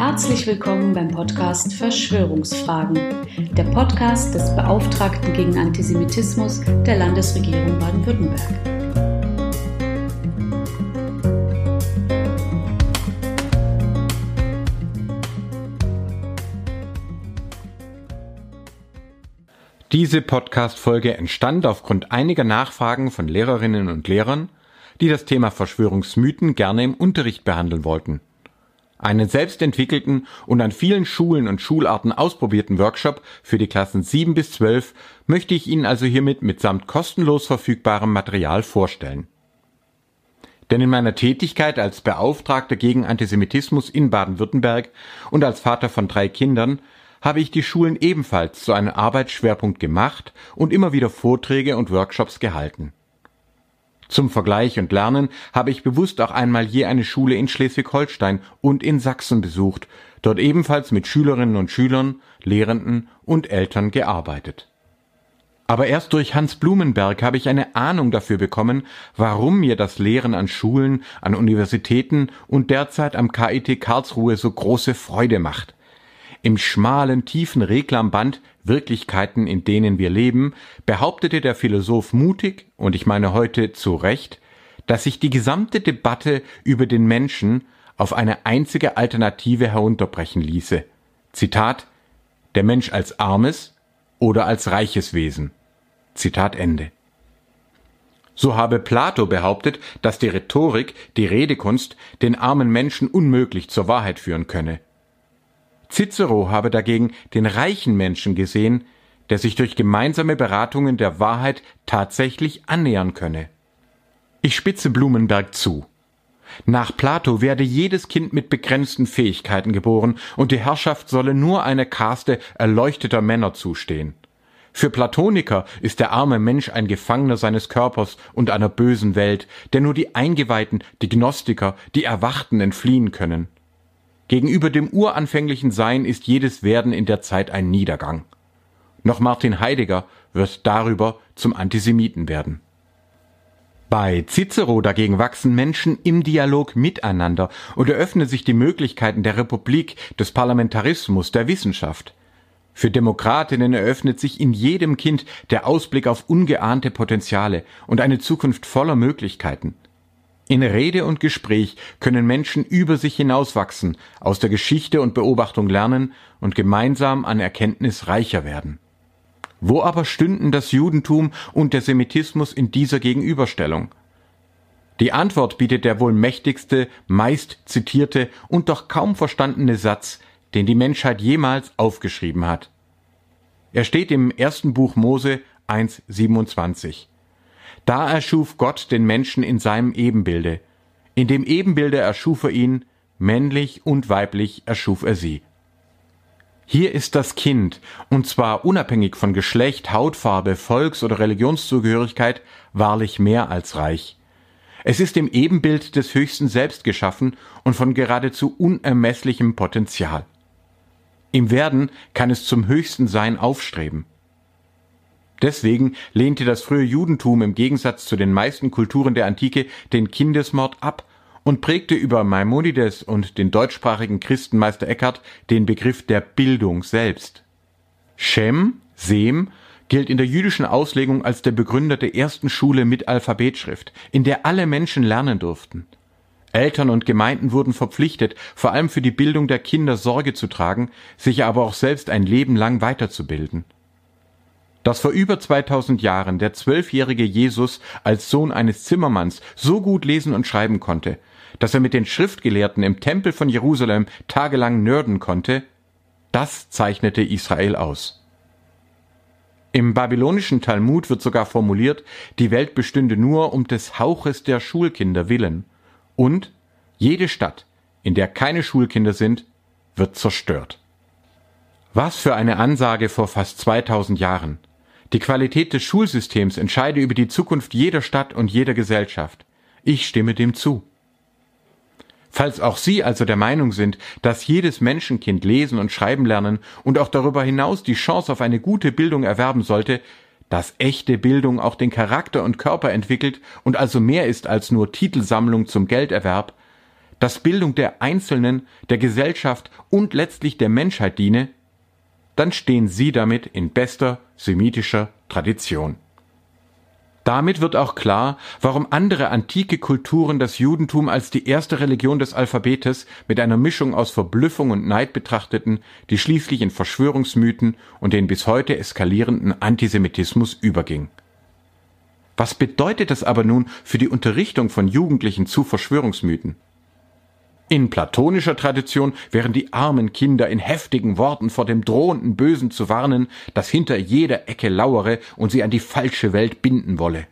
Herzlich willkommen beim Podcast Verschwörungsfragen, der Podcast des Beauftragten gegen Antisemitismus der Landesregierung Baden-Württemberg. Diese Podcast-Folge entstand aufgrund einiger Nachfragen von Lehrerinnen und Lehrern, die das Thema Verschwörungsmythen gerne im Unterricht behandeln wollten. Einen selbstentwickelten und an vielen Schulen und Schularten ausprobierten Workshop für die Klassen 7 bis 12 möchte ich Ihnen also hiermit mitsamt kostenlos verfügbarem Material vorstellen. Denn in meiner Tätigkeit als Beauftragter gegen Antisemitismus in Baden-Württemberg und als Vater von drei Kindern habe ich die Schulen ebenfalls zu einem Arbeitsschwerpunkt gemacht und immer wieder Vorträge und Workshops gehalten. Zum Vergleich und Lernen habe ich bewusst auch einmal je eine Schule in Schleswig-Holstein und in Sachsen besucht, dort ebenfalls mit Schülerinnen und Schülern, Lehrenden und Eltern gearbeitet. Aber erst durch Hans Blumenberg habe ich eine Ahnung dafür bekommen, warum mir das Lehren an Schulen, an Universitäten und derzeit am KIT Karlsruhe so große Freude macht. Im schmalen, tiefen Reklamband Wirklichkeiten, in denen wir leben, behauptete der Philosoph mutig, und ich meine heute zu Recht, dass sich die gesamte Debatte über den Menschen auf eine einzige Alternative herunterbrechen ließe. Zitat Der Mensch als armes oder als reiches Wesen. Zitat Ende. So habe Plato behauptet, dass die Rhetorik, die Redekunst, den armen Menschen unmöglich zur Wahrheit führen könne. Cicero habe dagegen den reichen Menschen gesehen, der sich durch gemeinsame Beratungen der Wahrheit tatsächlich annähern könne. Ich spitze Blumenberg zu. Nach Plato werde jedes Kind mit begrenzten Fähigkeiten geboren und die Herrschaft solle nur einer Kaste erleuchteter Männer zustehen. Für Platoniker ist der arme Mensch ein Gefangener seines Körpers und einer bösen Welt, der nur die Eingeweihten, die Gnostiker, die Erwachten entfliehen können. Gegenüber dem uranfänglichen Sein ist jedes Werden in der Zeit ein Niedergang. Noch Martin Heidegger wird darüber zum Antisemiten werden. Bei Cicero dagegen wachsen Menschen im Dialog miteinander und eröffnen sich die Möglichkeiten der Republik, des Parlamentarismus, der Wissenschaft. Für Demokratinnen eröffnet sich in jedem Kind der Ausblick auf ungeahnte Potenziale und eine Zukunft voller Möglichkeiten. In Rede und Gespräch können Menschen über sich hinauswachsen, aus der Geschichte und Beobachtung lernen und gemeinsam an Erkenntnis reicher werden. Wo aber stünden das Judentum und der Semitismus in dieser Gegenüberstellung? Die Antwort bietet der wohl mächtigste, meist zitierte und doch kaum verstandene Satz, den die Menschheit jemals aufgeschrieben hat. Er steht im ersten Buch Mose 1,27. Da erschuf Gott den Menschen in seinem Ebenbilde. In dem Ebenbilde erschuf er ihn, männlich und weiblich erschuf er sie. Hier ist das Kind, und zwar unabhängig von Geschlecht, Hautfarbe, Volks- oder Religionszugehörigkeit, wahrlich mehr als reich. Es ist im Ebenbild des Höchsten selbst geschaffen und von geradezu unermesslichem Potenzial. Im Werden kann es zum höchsten Sein aufstreben. Deswegen lehnte das frühe Judentum im Gegensatz zu den meisten Kulturen der Antike den Kindesmord ab und prägte über Maimonides und den deutschsprachigen Christenmeister Eckhart den Begriff der Bildung selbst. Shem, Sem, gilt in der jüdischen Auslegung als der Begründer der ersten Schule mit Alphabetschrift, in der alle Menschen lernen durften. Eltern und Gemeinden wurden verpflichtet, vor allem für die Bildung der Kinder Sorge zu tragen, sich aber auch selbst ein Leben lang weiterzubilden. Dass vor über 2000 Jahren der zwölfjährige Jesus als Sohn eines Zimmermanns so gut lesen und schreiben konnte, dass er mit den Schriftgelehrten im Tempel von Jerusalem tagelang nörden konnte, das zeichnete Israel aus. Im babylonischen Talmud wird sogar formuliert, die Welt bestünde nur um des Hauches der Schulkinder willen und jede Stadt, in der keine Schulkinder sind, wird zerstört. Was für eine Ansage vor fast 2000 Jahren. Die Qualität des Schulsystems entscheide über die Zukunft jeder Stadt und jeder Gesellschaft. Ich stimme dem zu. Falls auch Sie also der Meinung sind, dass jedes Menschenkind lesen und schreiben lernen und auch darüber hinaus die Chance auf eine gute Bildung erwerben sollte, dass echte Bildung auch den Charakter und Körper entwickelt und also mehr ist als nur Titelsammlung zum Gelderwerb, dass Bildung der Einzelnen, der Gesellschaft und letztlich der Menschheit diene, dann stehen sie damit in bester semitischer Tradition. Damit wird auch klar, warum andere antike Kulturen das Judentum als die erste Religion des Alphabetes mit einer Mischung aus Verblüffung und Neid betrachteten, die schließlich in Verschwörungsmythen und den bis heute eskalierenden Antisemitismus überging. Was bedeutet das aber nun für die Unterrichtung von Jugendlichen zu Verschwörungsmythen? In platonischer Tradition wären die armen Kinder in heftigen Worten vor dem drohenden Bösen zu warnen, das hinter jeder Ecke lauere und sie an die falsche Welt binden wolle.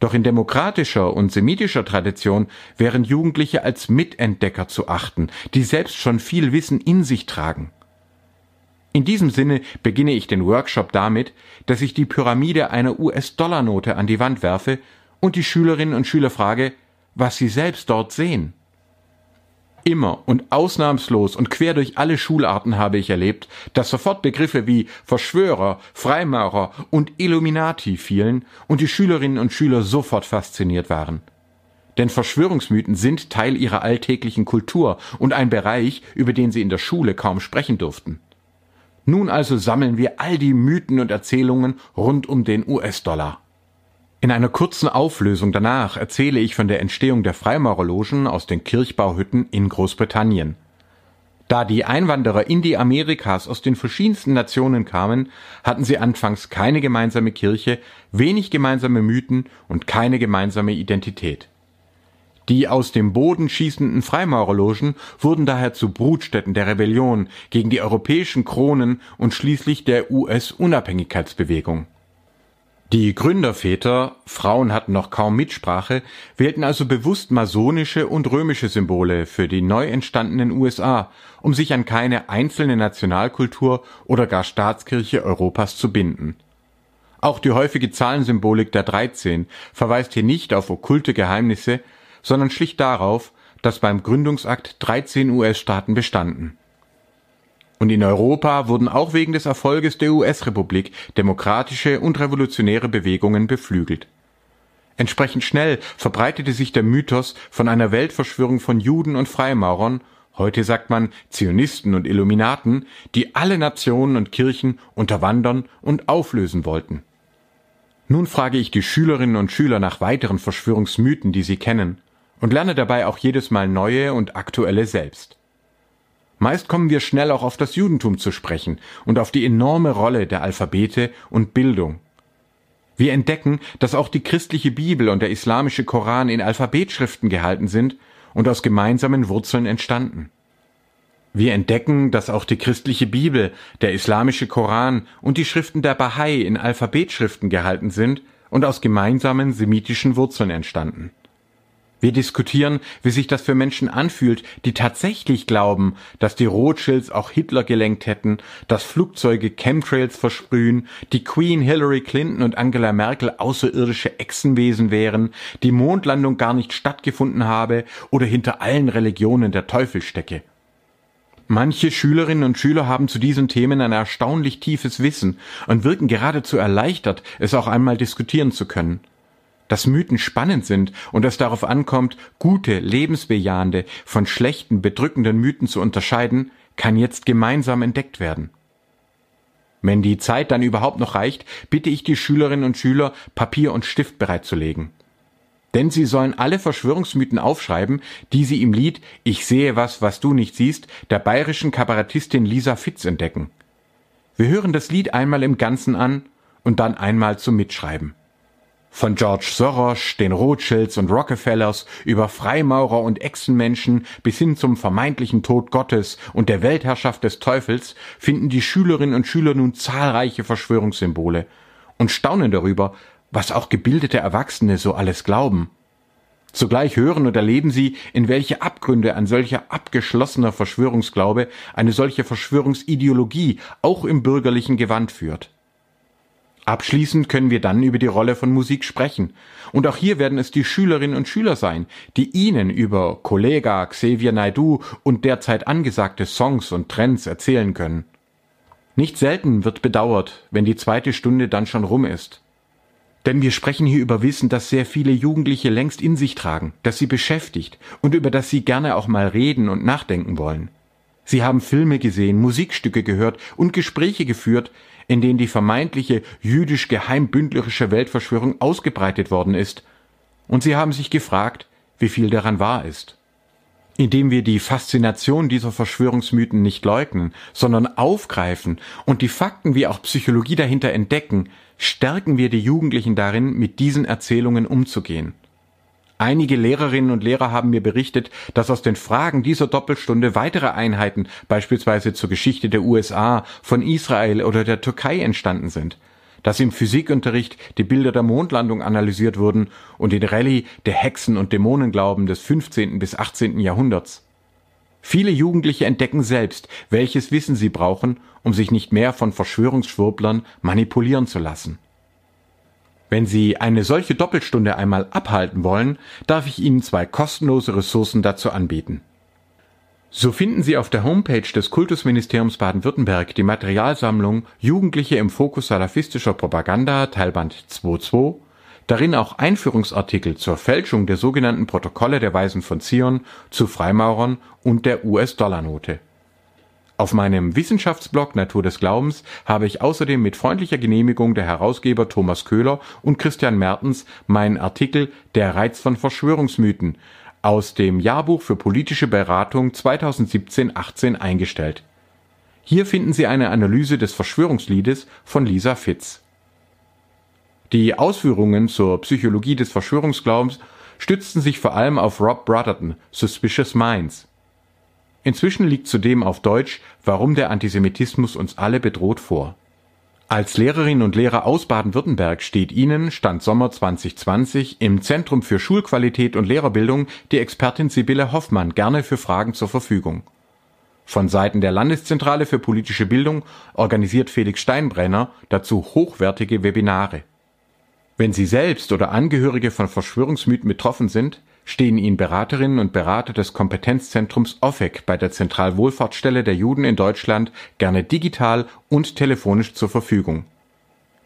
Doch in demokratischer und semitischer Tradition wären Jugendliche als Mitentdecker zu achten, die selbst schon viel Wissen in sich tragen. In diesem Sinne beginne ich den Workshop damit, dass ich die Pyramide einer US-Dollar-Note an die Wand werfe und die Schülerinnen und Schüler frage, was sie selbst dort sehen. Immer und ausnahmslos und quer durch alle Schularten habe ich erlebt, dass sofort Begriffe wie Verschwörer, Freimaurer und Illuminati fielen und die Schülerinnen und Schüler sofort fasziniert waren. Denn Verschwörungsmythen sind Teil ihrer alltäglichen Kultur und ein Bereich, über den sie in der Schule kaum sprechen durften. Nun also sammeln wir all die Mythen und Erzählungen rund um den US-Dollar. In einer kurzen Auflösung danach erzähle ich von der Entstehung der Freimaurerlogen aus den Kirchbauhütten in Großbritannien. Da die Einwanderer in die Amerikas aus den verschiedensten Nationen kamen, hatten sie anfangs keine gemeinsame Kirche, wenig gemeinsame Mythen und keine gemeinsame Identität. Die aus dem Boden schießenden Freimaurerlogen wurden daher zu Brutstätten der Rebellion gegen die europäischen Kronen und schließlich der US-Unabhängigkeitsbewegung. Die Gründerväter, Frauen hatten noch kaum Mitsprache, wählten also bewusst masonische und römische Symbole für die neu entstandenen USA, um sich an keine einzelne Nationalkultur oder gar Staatskirche Europas zu binden. Auch die häufige Zahlensymbolik der 13 verweist hier nicht auf okkulte Geheimnisse, sondern schlicht darauf, dass beim Gründungsakt 13 US-Staaten bestanden und in Europa wurden auch wegen des Erfolges der US-Republik demokratische und revolutionäre Bewegungen beflügelt. Entsprechend schnell verbreitete sich der Mythos von einer Weltverschwörung von Juden und Freimaurern, heute sagt man Zionisten und Illuminaten, die alle Nationen und Kirchen unterwandern und auflösen wollten. Nun frage ich die Schülerinnen und Schüler nach weiteren Verschwörungsmythen, die sie kennen, und lerne dabei auch jedes Mal neue und aktuelle selbst. Meist kommen wir schnell auch auf das Judentum zu sprechen und auf die enorme Rolle der Alphabete und Bildung. Wir entdecken, dass auch die christliche Bibel und der islamische Koran in Alphabetschriften gehalten sind und aus gemeinsamen Wurzeln entstanden. Wir entdecken, dass auch die christliche Bibel, der islamische Koran und die Schriften der Bahai in Alphabetschriften gehalten sind und aus gemeinsamen semitischen Wurzeln entstanden. Wir diskutieren, wie sich das für Menschen anfühlt, die tatsächlich glauben, dass die Rothschilds auch Hitler gelenkt hätten, dass Flugzeuge Chemtrails versprühen, die Queen Hillary Clinton und Angela Merkel außerirdische Echsenwesen wären, die Mondlandung gar nicht stattgefunden habe oder hinter allen Religionen der Teufel stecke. Manche Schülerinnen und Schüler haben zu diesen Themen ein erstaunlich tiefes Wissen und wirken geradezu erleichtert, es auch einmal diskutieren zu können dass Mythen spannend sind und es darauf ankommt, gute, lebensbejahende von schlechten, bedrückenden Mythen zu unterscheiden, kann jetzt gemeinsam entdeckt werden. Wenn die Zeit dann überhaupt noch reicht, bitte ich die Schülerinnen und Schüler, Papier und Stift bereitzulegen. Denn sie sollen alle Verschwörungsmythen aufschreiben, die sie im Lied Ich sehe was, was du nicht siehst, der bayerischen Kabarettistin Lisa Fitz entdecken. Wir hören das Lied einmal im Ganzen an und dann einmal zum Mitschreiben. Von George Soros, den Rothschilds und Rockefellers über Freimaurer und Echsenmenschen bis hin zum vermeintlichen Tod Gottes und der Weltherrschaft des Teufels finden die Schülerinnen und Schüler nun zahlreiche Verschwörungssymbole und staunen darüber, was auch gebildete Erwachsene so alles glauben. Zugleich hören und erleben sie, in welche Abgründe ein solcher abgeschlossener Verschwörungsglaube eine solche Verschwörungsideologie auch im bürgerlichen Gewand führt. Abschließend können wir dann über die Rolle von Musik sprechen. Und auch hier werden es die Schülerinnen und Schüler sein, die Ihnen über Kollega, Xavier Naidu und derzeit angesagte Songs und Trends erzählen können. Nicht selten wird bedauert, wenn die zweite Stunde dann schon rum ist. Denn wir sprechen hier über Wissen, das sehr viele Jugendliche längst in sich tragen, das sie beschäftigt und über das sie gerne auch mal reden und nachdenken wollen. Sie haben Filme gesehen, Musikstücke gehört und Gespräche geführt, in denen die vermeintliche jüdisch-geheimbündlerische Weltverschwörung ausgebreitet worden ist. Und sie haben sich gefragt, wie viel daran wahr ist. Indem wir die Faszination dieser Verschwörungsmythen nicht leugnen, sondern aufgreifen und die Fakten wie auch Psychologie dahinter entdecken, stärken wir die Jugendlichen darin, mit diesen Erzählungen umzugehen. Einige Lehrerinnen und Lehrer haben mir berichtet, dass aus den Fragen dieser Doppelstunde weitere Einheiten, beispielsweise zur Geschichte der USA, von Israel oder der Türkei entstanden sind, dass im Physikunterricht die Bilder der Mondlandung analysiert wurden und in Rallye der Hexen- und Dämonenglauben des 15. bis 18. Jahrhunderts. Viele Jugendliche entdecken selbst, welches Wissen sie brauchen, um sich nicht mehr von Verschwörungsschwurblern manipulieren zu lassen. Wenn Sie eine solche Doppelstunde einmal abhalten wollen, darf ich Ihnen zwei kostenlose Ressourcen dazu anbieten. So finden Sie auf der Homepage des Kultusministeriums Baden-Württemberg die Materialsammlung Jugendliche im Fokus salafistischer Propaganda Teilband 2.2, darin auch Einführungsartikel zur Fälschung der sogenannten Protokolle der Weisen von Zion, zu Freimaurern und der US-Dollar-Note. Auf meinem Wissenschaftsblog Natur des Glaubens habe ich außerdem mit freundlicher Genehmigung der Herausgeber Thomas Köhler und Christian Mertens meinen Artikel Der Reiz von Verschwörungsmythen aus dem Jahrbuch für politische Beratung 2017-18 eingestellt. Hier finden Sie eine Analyse des Verschwörungsliedes von Lisa Fitz. Die Ausführungen zur Psychologie des Verschwörungsglaubens stützten sich vor allem auf Rob Brotherton, Suspicious Minds. Inzwischen liegt zudem auf Deutsch Warum der Antisemitismus uns alle bedroht vor. Als Lehrerin und Lehrer aus Baden-Württemberg steht Ihnen, Stand Sommer 2020, im Zentrum für Schulqualität und Lehrerbildung die Expertin Sibylle Hoffmann gerne für Fragen zur Verfügung. Von Seiten der Landeszentrale für politische Bildung organisiert Felix Steinbrenner dazu hochwertige Webinare. Wenn Sie selbst oder Angehörige von Verschwörungsmythen betroffen sind, stehen Ihnen Beraterinnen und Berater des Kompetenzzentrums OFEC bei der Zentralwohlfahrtsstelle der Juden in Deutschland gerne digital und telefonisch zur Verfügung.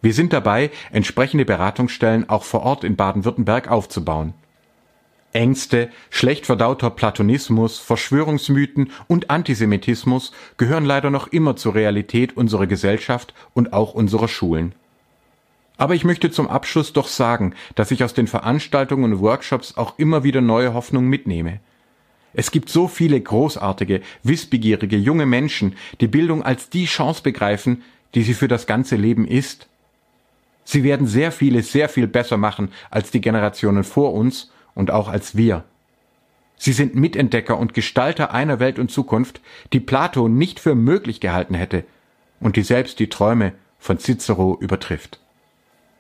Wir sind dabei, entsprechende Beratungsstellen auch vor Ort in Baden-Württemberg aufzubauen. Ängste, schlecht verdauter Platonismus, Verschwörungsmythen und Antisemitismus gehören leider noch immer zur Realität unserer Gesellschaft und auch unserer Schulen. Aber ich möchte zum Abschluss doch sagen, dass ich aus den Veranstaltungen und Workshops auch immer wieder neue Hoffnung mitnehme. Es gibt so viele großartige, wissbegierige junge Menschen, die Bildung als die Chance begreifen, die sie für das ganze Leben ist. Sie werden sehr vieles sehr viel besser machen als die Generationen vor uns und auch als wir. Sie sind Mitentdecker und Gestalter einer Welt und Zukunft, die Plato nicht für möglich gehalten hätte und die selbst die Träume von Cicero übertrifft.